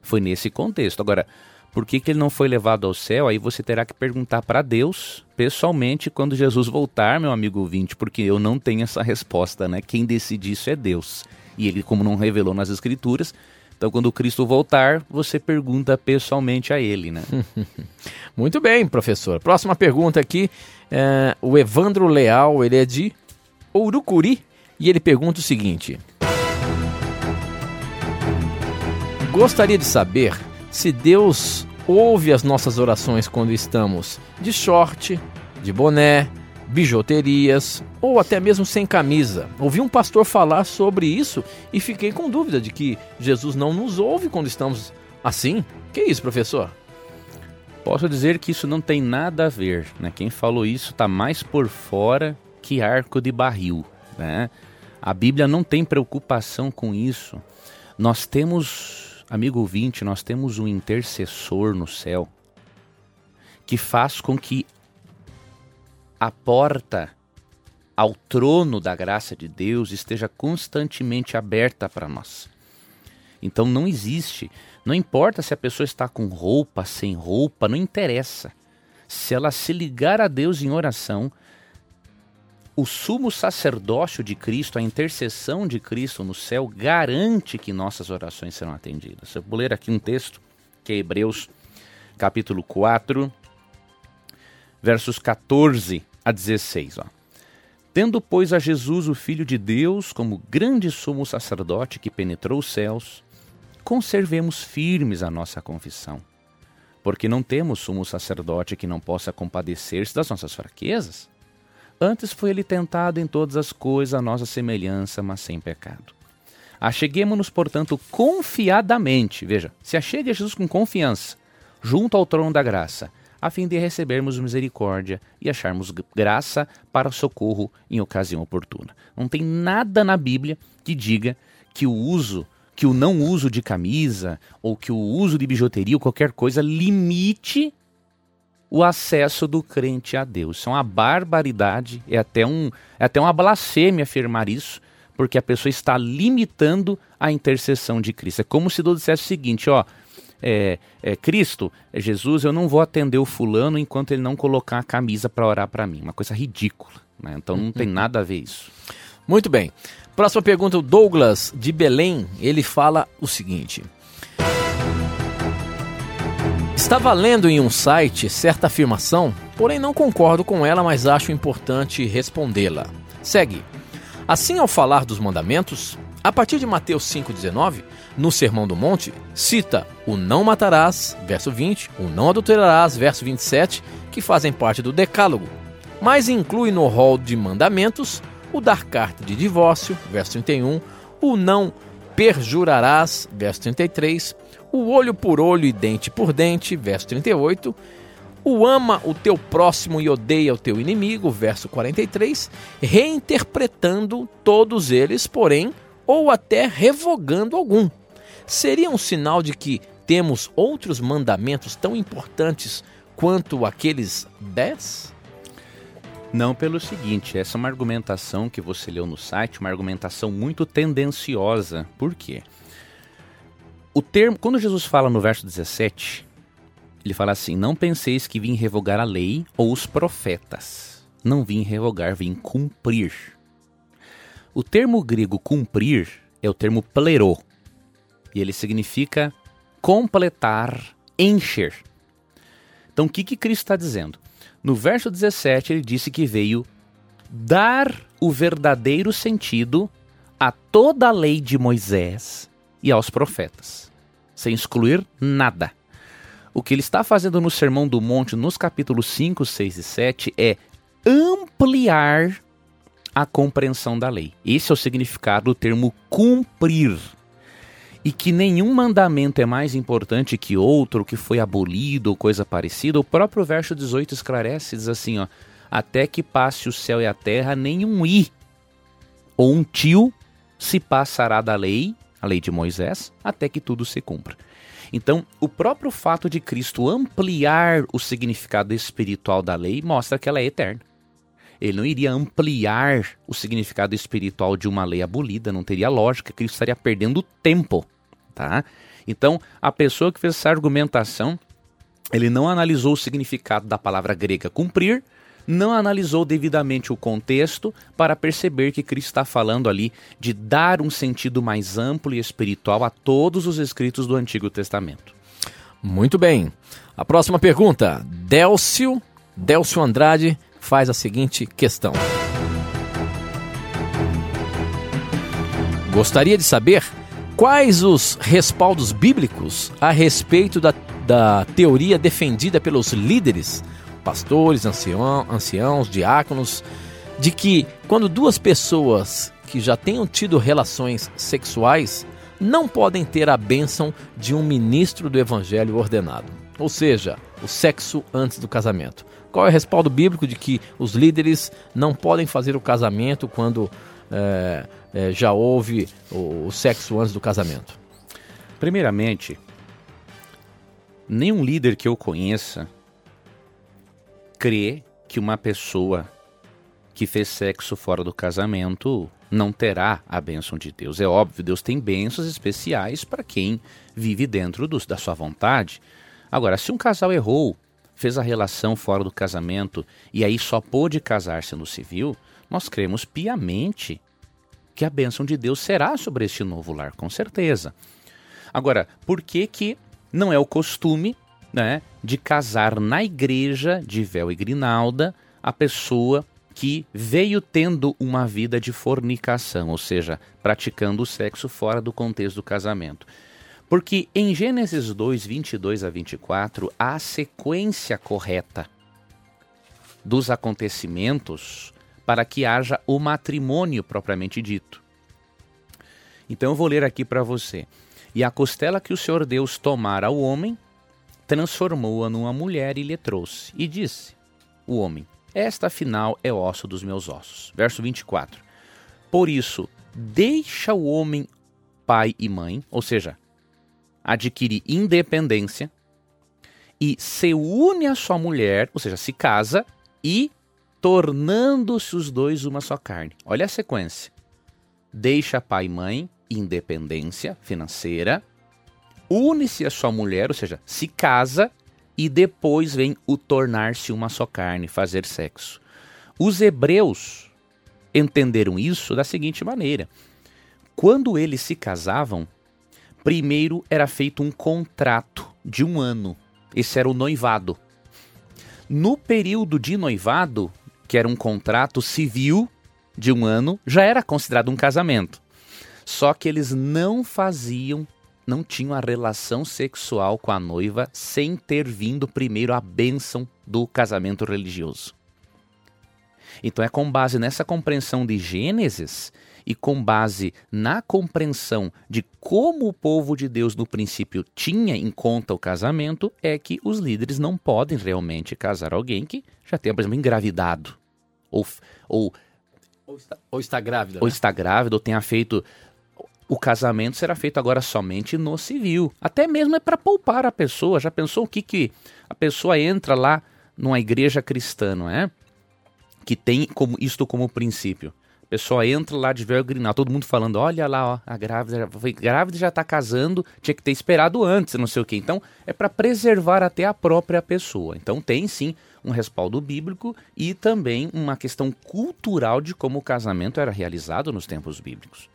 Foi nesse contexto. Agora, por que, que ele não foi levado ao céu? Aí você terá que perguntar para Deus, pessoalmente, quando Jesus voltar, meu amigo ouvinte, porque eu não tenho essa resposta, né? Quem decide isso é Deus. E ele, como não revelou nas Escrituras, então quando Cristo voltar, você pergunta pessoalmente a ele, né? Muito bem, professor. Próxima pergunta aqui, é, o Evandro Leal, ele é de Ourucuri e ele pergunta o seguinte: Gostaria de saber se Deus ouve as nossas orações quando estamos de short, de boné, bijuterias ou até mesmo sem camisa. Ouvi um pastor falar sobre isso e fiquei com dúvida de que Jesus não nos ouve quando estamos assim. Que isso, professor? Posso dizer que isso não tem nada a ver, né? Quem falou isso está mais por fora que arco de barril, né? A Bíblia não tem preocupação com isso. Nós temos, amigo ouvinte, nós temos um intercessor no céu que faz com que a porta ao trono da graça de Deus esteja constantemente aberta para nós. Então não existe, não importa se a pessoa está com roupa, sem roupa, não interessa. Se ela se ligar a Deus em oração, o sumo sacerdócio de Cristo, a intercessão de Cristo no céu, garante que nossas orações serão atendidas. Eu vou ler aqui um texto, que é Hebreus capítulo 4, versos 14 a 16. Ó. Tendo, pois, a Jesus, o Filho de Deus, como grande sumo sacerdote que penetrou os céus, conservemos firmes a nossa confissão. Porque não temos sumo sacerdote que não possa compadecer-se das nossas fraquezas. Antes foi ele tentado em todas as coisas a nossa semelhança, mas sem pecado. Acheguemos-nos, portanto, confiadamente, veja, se achegue a Jesus com confiança, junto ao trono da graça, a fim de recebermos misericórdia e acharmos graça para socorro em ocasião oportuna. Não tem nada na Bíblia que diga que o uso, que o não uso de camisa ou que o uso de bijuteria ou qualquer coisa limite o acesso do crente a Deus. Isso é uma barbaridade, é até, um, é até uma blasfêmia afirmar isso, porque a pessoa está limitando a intercessão de Cristo. É como se Deus dissesse o seguinte, ó, é, é, Cristo, Jesus, eu não vou atender o fulano enquanto ele não colocar a camisa para orar para mim. Uma coisa ridícula. Né? Então não tem nada a ver isso. Muito bem. Próxima pergunta, o Douglas de Belém, ele fala o seguinte. Estava lendo em um site certa afirmação, porém não concordo com ela, mas acho importante respondê-la. Segue. Assim, ao falar dos mandamentos, a partir de Mateus 5,19, no Sermão do Monte, cita o não matarás, verso 20, o não adulterarás, verso 27, que fazem parte do Decálogo, mas inclui no rol de mandamentos o dar carta de divórcio, verso 31, o não perjurarás, verso 33, o olho por olho e dente por dente, verso 38, o ama o teu próximo e odeia o teu inimigo, verso 43, reinterpretando todos eles, porém, ou até revogando algum. Seria um sinal de que temos outros mandamentos tão importantes quanto aqueles dez? Não pelo seguinte, essa é uma argumentação que você leu no site, uma argumentação muito tendenciosa. Por quê? O termo, quando Jesus fala no verso 17, ele fala assim: Não penseis que vim revogar a lei ou os profetas. Não vim revogar, vim cumprir. O termo grego cumprir é o termo plerô. E ele significa completar, encher. Então o que, que Cristo está dizendo? No verso 17, ele disse que veio dar o verdadeiro sentido a toda a lei de Moisés e aos profetas, sem excluir nada. O que ele está fazendo no Sermão do Monte, nos capítulos 5, 6 e 7, é ampliar a compreensão da lei. Esse é o significado do termo cumprir. E que nenhum mandamento é mais importante que outro, que foi abolido ou coisa parecida. O próprio verso 18 esclarece, diz assim, ó, até que passe o céu e a terra, nenhum i ou um tio se passará da lei, a lei de Moisés, até que tudo se cumpra. Então, o próprio fato de Cristo ampliar o significado espiritual da lei mostra que ela é eterna. Ele não iria ampliar o significado espiritual de uma lei abolida, não teria lógica, Cristo estaria perdendo tempo, tá? Então, a pessoa que fez essa argumentação, ele não analisou o significado da palavra grega cumprir, não analisou devidamente o contexto para perceber que Cristo está falando ali de dar um sentido mais amplo e espiritual a todos os escritos do Antigo Testamento. Muito bem. A próxima pergunta, Délcio, Délcio Andrade faz a seguinte questão. Gostaria de saber quais os respaldos bíblicos a respeito da, da teoria defendida pelos líderes, pastores, ancião, anciãos, diáconos, de que quando duas pessoas que já tenham tido relações sexuais não podem ter a bênção de um ministro do evangelho ordenado, ou seja, o sexo antes do casamento. Qual é o respaldo bíblico de que os líderes não podem fazer o casamento quando é, é, já houve o, o sexo antes do casamento? Primeiramente, nenhum líder que eu conheça crê que uma pessoa que fez sexo fora do casamento não terá a bênção de Deus. É óbvio, Deus tem bênçãos especiais para quem vive dentro do, da sua vontade. Agora, se um casal errou fez a relação fora do casamento e aí só pôde casar-se no civil, nós cremos piamente que a bênção de Deus será sobre este novo lar, com certeza. Agora, por que que não é o costume, né, de casar na igreja de véu e grinalda a pessoa que veio tendo uma vida de fornicação, ou seja, praticando o sexo fora do contexto do casamento? Porque em Gênesis 2, 22 a 24, há a sequência correta dos acontecimentos para que haja o matrimônio propriamente dito. Então eu vou ler aqui para você. E a costela que o Senhor Deus tomara ao homem, transformou-a numa mulher e lhe trouxe. E disse: O homem, esta afinal é osso dos meus ossos. Verso 24. Por isso, deixa o homem pai e mãe, ou seja, adquirir independência e se une à sua mulher, ou seja, se casa e tornando-se os dois uma só carne. Olha a sequência. Deixa pai e mãe, independência financeira, une-se à sua mulher, ou seja, se casa e depois vem o tornar-se uma só carne, fazer sexo. Os hebreus entenderam isso da seguinte maneira: quando eles se casavam, primeiro era feito um contrato de um ano. Esse era o noivado. No período de noivado, que era um contrato civil de um ano, já era considerado um casamento. Só que eles não faziam, não tinham a relação sexual com a noiva sem ter vindo primeiro a bênção do casamento religioso. Então é com base nessa compreensão de Gênesis e com base na compreensão de como o povo de Deus no princípio tinha em conta o casamento, é que os líderes não podem realmente casar alguém que já tenha, por exemplo, engravidado. Ou, ou, ou, está, ou está grávida. Ou né? está grávida, ou tenha feito. O casamento será feito agora somente no civil. Até mesmo é para poupar a pessoa. Já pensou o que, que a pessoa entra lá numa igreja cristã, não é? Que tem como isto como princípio pessoa entra lá de véu grinal, todo mundo falando, olha lá, ó, a grávida foi grávida já tá casando, tinha que ter esperado antes, não sei o que. Então, é para preservar até a própria pessoa. Então, tem sim um respaldo bíblico e também uma questão cultural de como o casamento era realizado nos tempos bíblicos.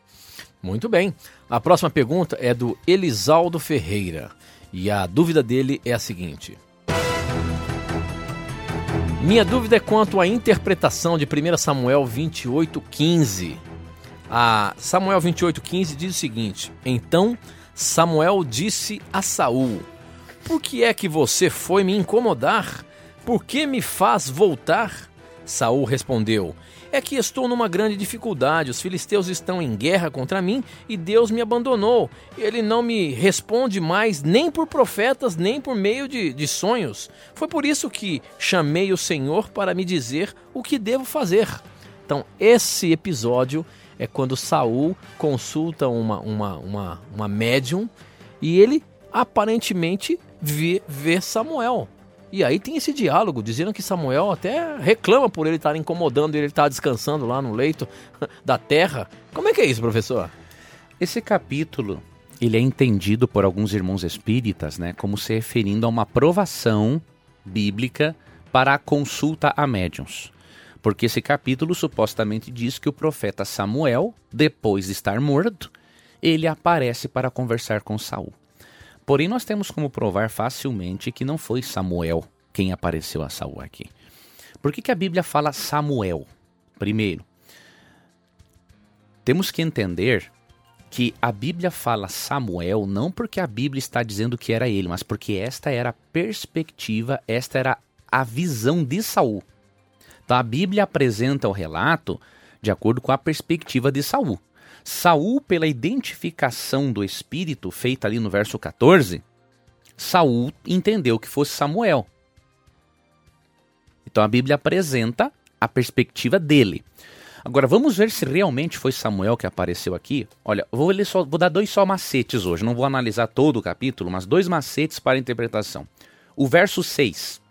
Muito bem. A próxima pergunta é do Elisaldo Ferreira. E a dúvida dele é a seguinte: minha dúvida é quanto à interpretação de 1 Samuel 28,15. A Samuel 28,15 diz o seguinte: Então Samuel disse a Saul: Por que é que você foi me incomodar? Por que me faz voltar? Saul respondeu: é que estou numa grande dificuldade. Os filisteus estão em guerra contra mim e Deus me abandonou. Ele não me responde mais nem por profetas, nem por meio de, de sonhos. Foi por isso que chamei o Senhor para me dizer o que devo fazer. Então, esse episódio é quando Saul consulta uma, uma, uma, uma médium e ele aparentemente vê, vê Samuel. E aí tem esse diálogo, dizendo que Samuel até reclama por ele estar incomodando ele estar descansando lá no leito da terra. Como é que é isso, professor? Esse capítulo, ele é entendido por alguns irmãos espíritas, né, como se referindo a uma provação bíblica para a consulta a médiums. Porque esse capítulo supostamente diz que o profeta Samuel, depois de estar morto, ele aparece para conversar com Saul. Porém, nós temos como provar facilmente que não foi Samuel quem apareceu a Saul aqui. Por que, que a Bíblia fala Samuel? Primeiro, temos que entender que a Bíblia fala Samuel não porque a Bíblia está dizendo que era ele, mas porque esta era a perspectiva, esta era a visão de Saul. Então a Bíblia apresenta o relato de acordo com a perspectiva de Saul. Saul, pela identificação do espírito feita ali no verso 14, Saul entendeu que fosse Samuel. Então a Bíblia apresenta a perspectiva dele. Agora vamos ver se realmente foi Samuel que apareceu aqui. Olha, vou, só, vou dar dois só macetes hoje, não vou analisar todo o capítulo, mas dois macetes para a interpretação. O verso 6.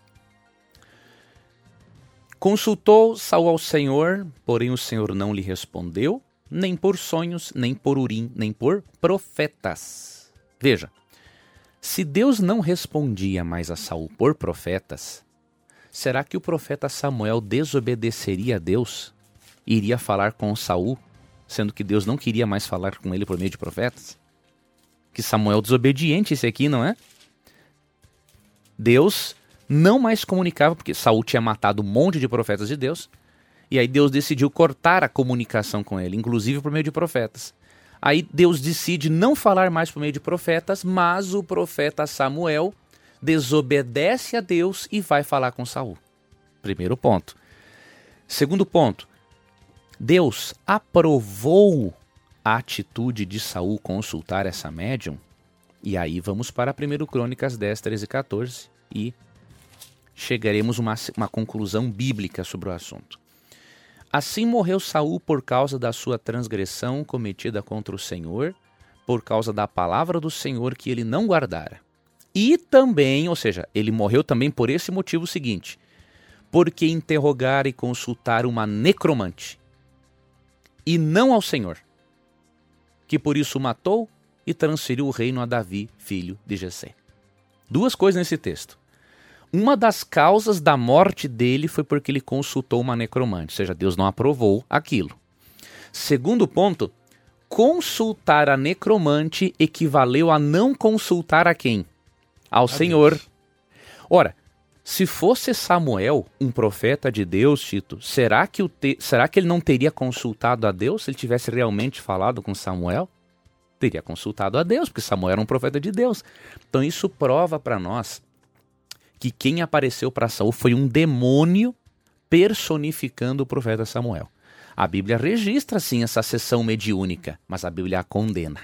Consultou Saul ao Senhor, porém o Senhor não lhe respondeu nem por sonhos, nem por urim, nem por profetas. Veja, se Deus não respondia mais a Saul por profetas, será que o profeta Samuel desobedeceria a Deus? Iria falar com Saul, sendo que Deus não queria mais falar com ele por meio de profetas? Que Samuel desobediente esse aqui, não é? Deus não mais comunicava, porque Saul tinha matado um monte de profetas de Deus, e aí Deus decidiu cortar a comunicação com ele, inclusive por meio de profetas. Aí Deus decide não falar mais por meio de profetas, mas o profeta Samuel desobedece a Deus e vai falar com Saul. Primeiro ponto. Segundo ponto. Deus aprovou a atitude de Saul consultar essa médium. E aí vamos para 1 Crônicas 10, 13 e 14 e chegaremos a uma, uma conclusão bíblica sobre o assunto. Assim morreu Saul por causa da sua transgressão cometida contra o Senhor, por causa da palavra do Senhor que ele não guardara. E também, ou seja, ele morreu também por esse motivo seguinte: porque interrogar e consultar uma necromante, e não ao Senhor, que por isso matou e transferiu o reino a Davi, filho de Jessé. Duas coisas nesse texto. Uma das causas da morte dele foi porque ele consultou uma necromante, ou seja, Deus não aprovou aquilo. Segundo ponto, consultar a necromante equivaleu a não consultar a quem? Ao a Senhor. Deus. Ora, se fosse Samuel, um profeta de Deus, Tito, será que, o te... será que ele não teria consultado a Deus se ele tivesse realmente falado com Samuel? Teria consultado a Deus, porque Samuel era um profeta de Deus. Então isso prova para nós que quem apareceu para Saul foi um demônio personificando o profeta Samuel. A Bíblia registra sim essa sessão mediúnica, mas a Bíblia a condena.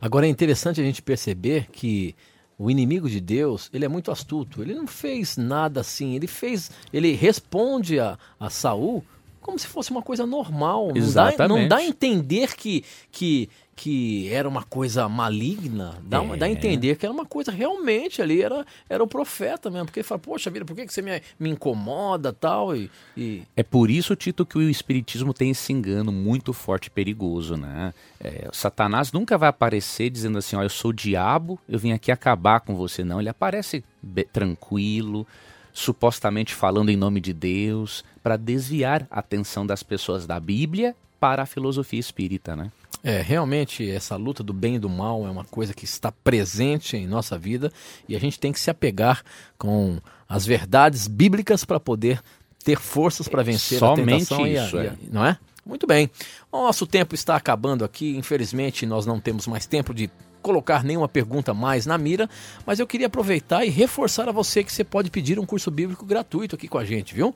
Agora é interessante a gente perceber que o inimigo de Deus, ele é muito astuto. Ele não fez nada assim. Ele fez, ele responde a, a Saul como se fosse uma coisa normal. Exatamente. Não dá, não dá a entender que, que que era uma coisa maligna, dá, é. dá a entender que era uma coisa realmente ali, era, era o profeta mesmo. Porque ele fala, poxa vida, por que, que você me, me incomoda tal? E, e... É por isso, Tito, que o Espiritismo tem esse engano muito forte e perigoso, né? É, Satanás nunca vai aparecer dizendo assim, ó, eu sou o diabo, eu vim aqui acabar com você. Não, ele aparece tranquilo, supostamente falando em nome de Deus, para desviar a atenção das pessoas da Bíblia para a filosofia espírita, né? É, realmente essa luta do bem e do mal é uma coisa que está presente em nossa vida e a gente tem que se apegar com as verdades bíblicas para poder ter forças para vencer Somente a tentação isso, e a, é. e a, não é? Muito bem. Nosso tempo está acabando aqui, infelizmente nós não temos mais tempo de colocar nenhuma pergunta mais na mira, mas eu queria aproveitar e reforçar a você que você pode pedir um curso bíblico gratuito aqui com a gente, viu?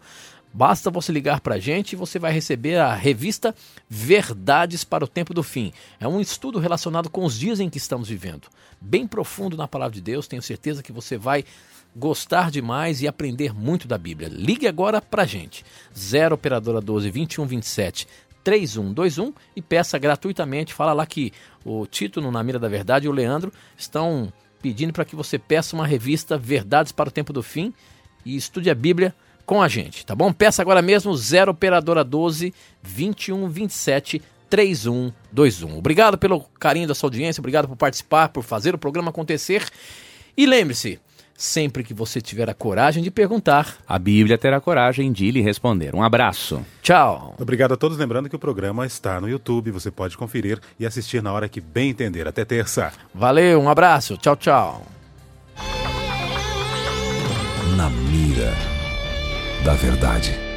Basta você ligar para a gente e você vai receber a revista Verdades para o Tempo do Fim. É um estudo relacionado com os dias em que estamos vivendo. Bem profundo na palavra de Deus, tenho certeza que você vai gostar demais e aprender muito da Bíblia. Ligue agora para a gente. 0 Operadora 12 21 27 3121 e peça gratuitamente. Fala lá que o Tito Na Mira da Verdade e o Leandro estão pedindo para que você peça uma revista Verdades para o Tempo do Fim e estude a Bíblia com a gente, tá bom? Peça agora mesmo 0 operadora 12 21 27 3121. Obrigado pelo carinho da sua audiência, obrigado por participar, por fazer o programa acontecer. E lembre-se, sempre que você tiver a coragem de perguntar, a Bíblia terá coragem de lhe responder. Um abraço. Tchau. Obrigado a todos. Lembrando que o programa está no YouTube, você pode conferir e assistir na hora que bem entender. Até terça. Valeu, um abraço. Tchau, tchau. Na mira da verdade.